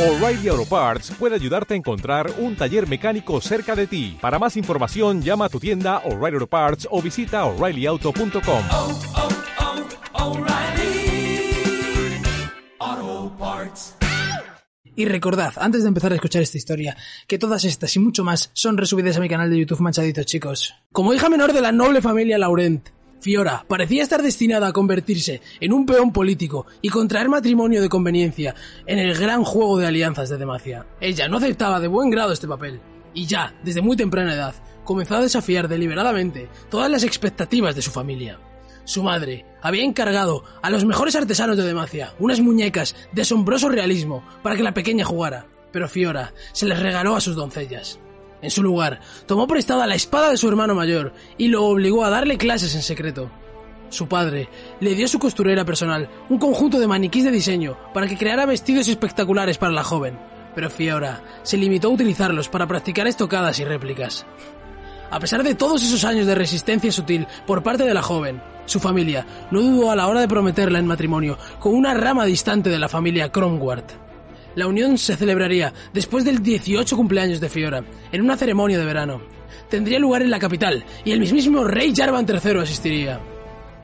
O'Reilly Auto Parts puede ayudarte a encontrar un taller mecánico cerca de ti. Para más información, llama a tu tienda O'Reilly Auto Parts o visita oreillyauto.com. oh, oh, Parts. Y recordad, antes de empezar a escuchar esta historia, que todas estas y mucho más son resubidas a mi canal de YouTube Manchaditos, chicos. Como hija menor de la noble familia Laurent, Fiora parecía estar destinada a convertirse en un peón político y contraer matrimonio de conveniencia en el gran juego de alianzas de Demacia. Ella no aceptaba de buen grado este papel, y ya, desde muy temprana edad, comenzó a desafiar deliberadamente todas las expectativas de su familia. Su madre había encargado a los mejores artesanos de Demacia unas muñecas de asombroso realismo para que la pequeña jugara, pero Fiora se les regaló a sus doncellas. En su lugar, tomó prestada la espada de su hermano mayor y lo obligó a darle clases en secreto. Su padre le dio a su costurera personal un conjunto de maniquís de diseño para que creara vestidos espectaculares para la joven, pero Fiora se limitó a utilizarlos para practicar estocadas y réplicas. A pesar de todos esos años de resistencia sutil por parte de la joven, su familia no dudó a la hora de prometerla en matrimonio con una rama distante de la familia Cromwart. La unión se celebraría después del 18 cumpleaños de Fiora, en una ceremonia de verano. Tendría lugar en la capital y el mismísimo rey Jarvan III asistiría.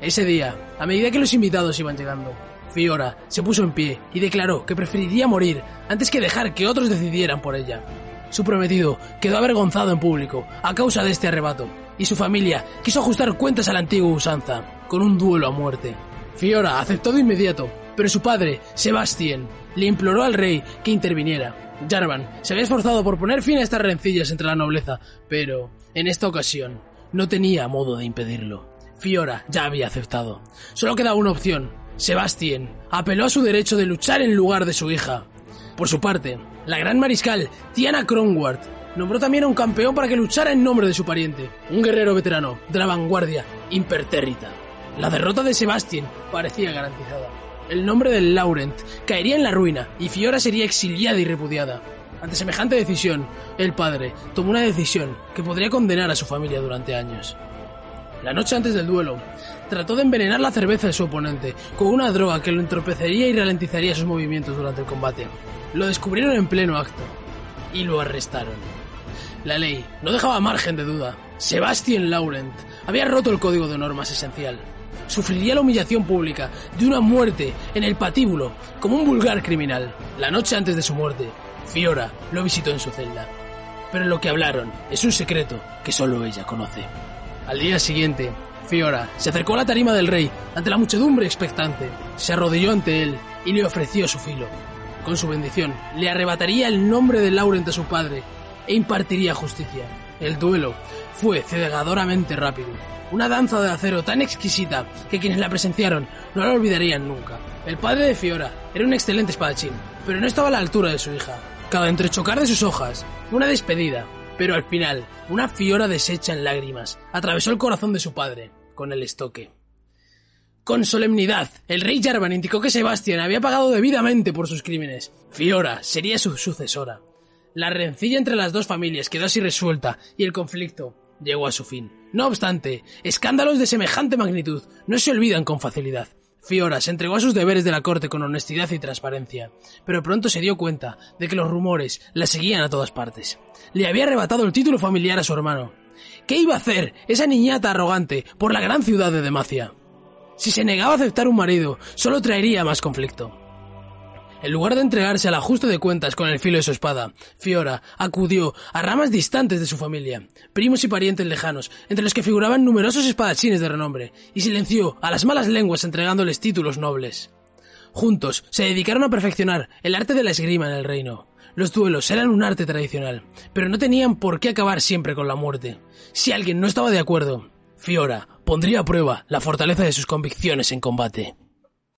Ese día, a medida que los invitados iban llegando, Fiora se puso en pie y declaró que preferiría morir antes que dejar que otros decidieran por ella. Su prometido quedó avergonzado en público a causa de este arrebato, y su familia quiso ajustar cuentas a la antigua usanza, con un duelo a muerte. Fiora aceptó de inmediato, pero su padre, Sebastien, le imploró al rey que interviniera. Jarvan se había esforzado por poner fin a estas rencillas entre la nobleza, pero en esta ocasión no tenía modo de impedirlo. Fiora ya había aceptado. Solo quedaba una opción. Sebastien apeló a su derecho de luchar en lugar de su hija. Por su parte, la gran mariscal Tiana Cronward nombró también a un campeón para que luchara en nombre de su pariente, un guerrero veterano de la vanguardia impertérrita. La derrota de Sebastien parecía garantizada. El nombre del Laurent caería en la ruina y Fiora sería exiliada y repudiada. Ante semejante decisión, el padre tomó una decisión que podría condenar a su familia durante años. La noche antes del duelo, trató de envenenar la cerveza de su oponente con una droga que lo entorpecería y ralentizaría sus movimientos durante el combate. Lo descubrieron en pleno acto y lo arrestaron. La ley no dejaba margen de duda. Sebastian Laurent había roto el código de honor más esencial. Sufriría la humillación pública de una muerte en el patíbulo como un vulgar criminal. La noche antes de su muerte, Fiora lo visitó en su celda. Pero lo que hablaron es un secreto que solo ella conoce. Al día siguiente, Fiora se acercó a la tarima del rey ante la muchedumbre expectante, se arrodilló ante él y le ofreció su filo. Con su bendición, le arrebataría el nombre de Laurent a su padre e impartiría justicia. El duelo fue cegadoramente rápido, una danza de acero tan exquisita que quienes la presenciaron no la olvidarían nunca. El padre de Fiora era un excelente espadachín, pero no estaba a la altura de su hija. Cada entrechocar de sus hojas, una despedida, pero al final, una Fiora deshecha en lágrimas atravesó el corazón de su padre con el estoque. Con solemnidad, el rey Jarvan indicó que Sebastián había pagado debidamente por sus crímenes. Fiora sería su sucesora. La rencilla entre las dos familias quedó así resuelta y el conflicto llegó a su fin. No obstante, escándalos de semejante magnitud no se olvidan con facilidad. Fiora se entregó a sus deberes de la corte con honestidad y transparencia, pero pronto se dio cuenta de que los rumores la seguían a todas partes. Le había arrebatado el título familiar a su hermano. ¿Qué iba a hacer esa niñata arrogante por la gran ciudad de Demacia? Si se negaba a aceptar un marido, solo traería más conflicto. En lugar de entregarse al ajuste de cuentas con el filo de su espada, Fiora acudió a ramas distantes de su familia, primos y parientes lejanos, entre los que figuraban numerosos espadachines de renombre, y silenció a las malas lenguas entregándoles títulos nobles. Juntos se dedicaron a perfeccionar el arte de la esgrima en el reino. Los duelos eran un arte tradicional, pero no tenían por qué acabar siempre con la muerte. Si alguien no estaba de acuerdo, Fiora pondría a prueba la fortaleza de sus convicciones en combate.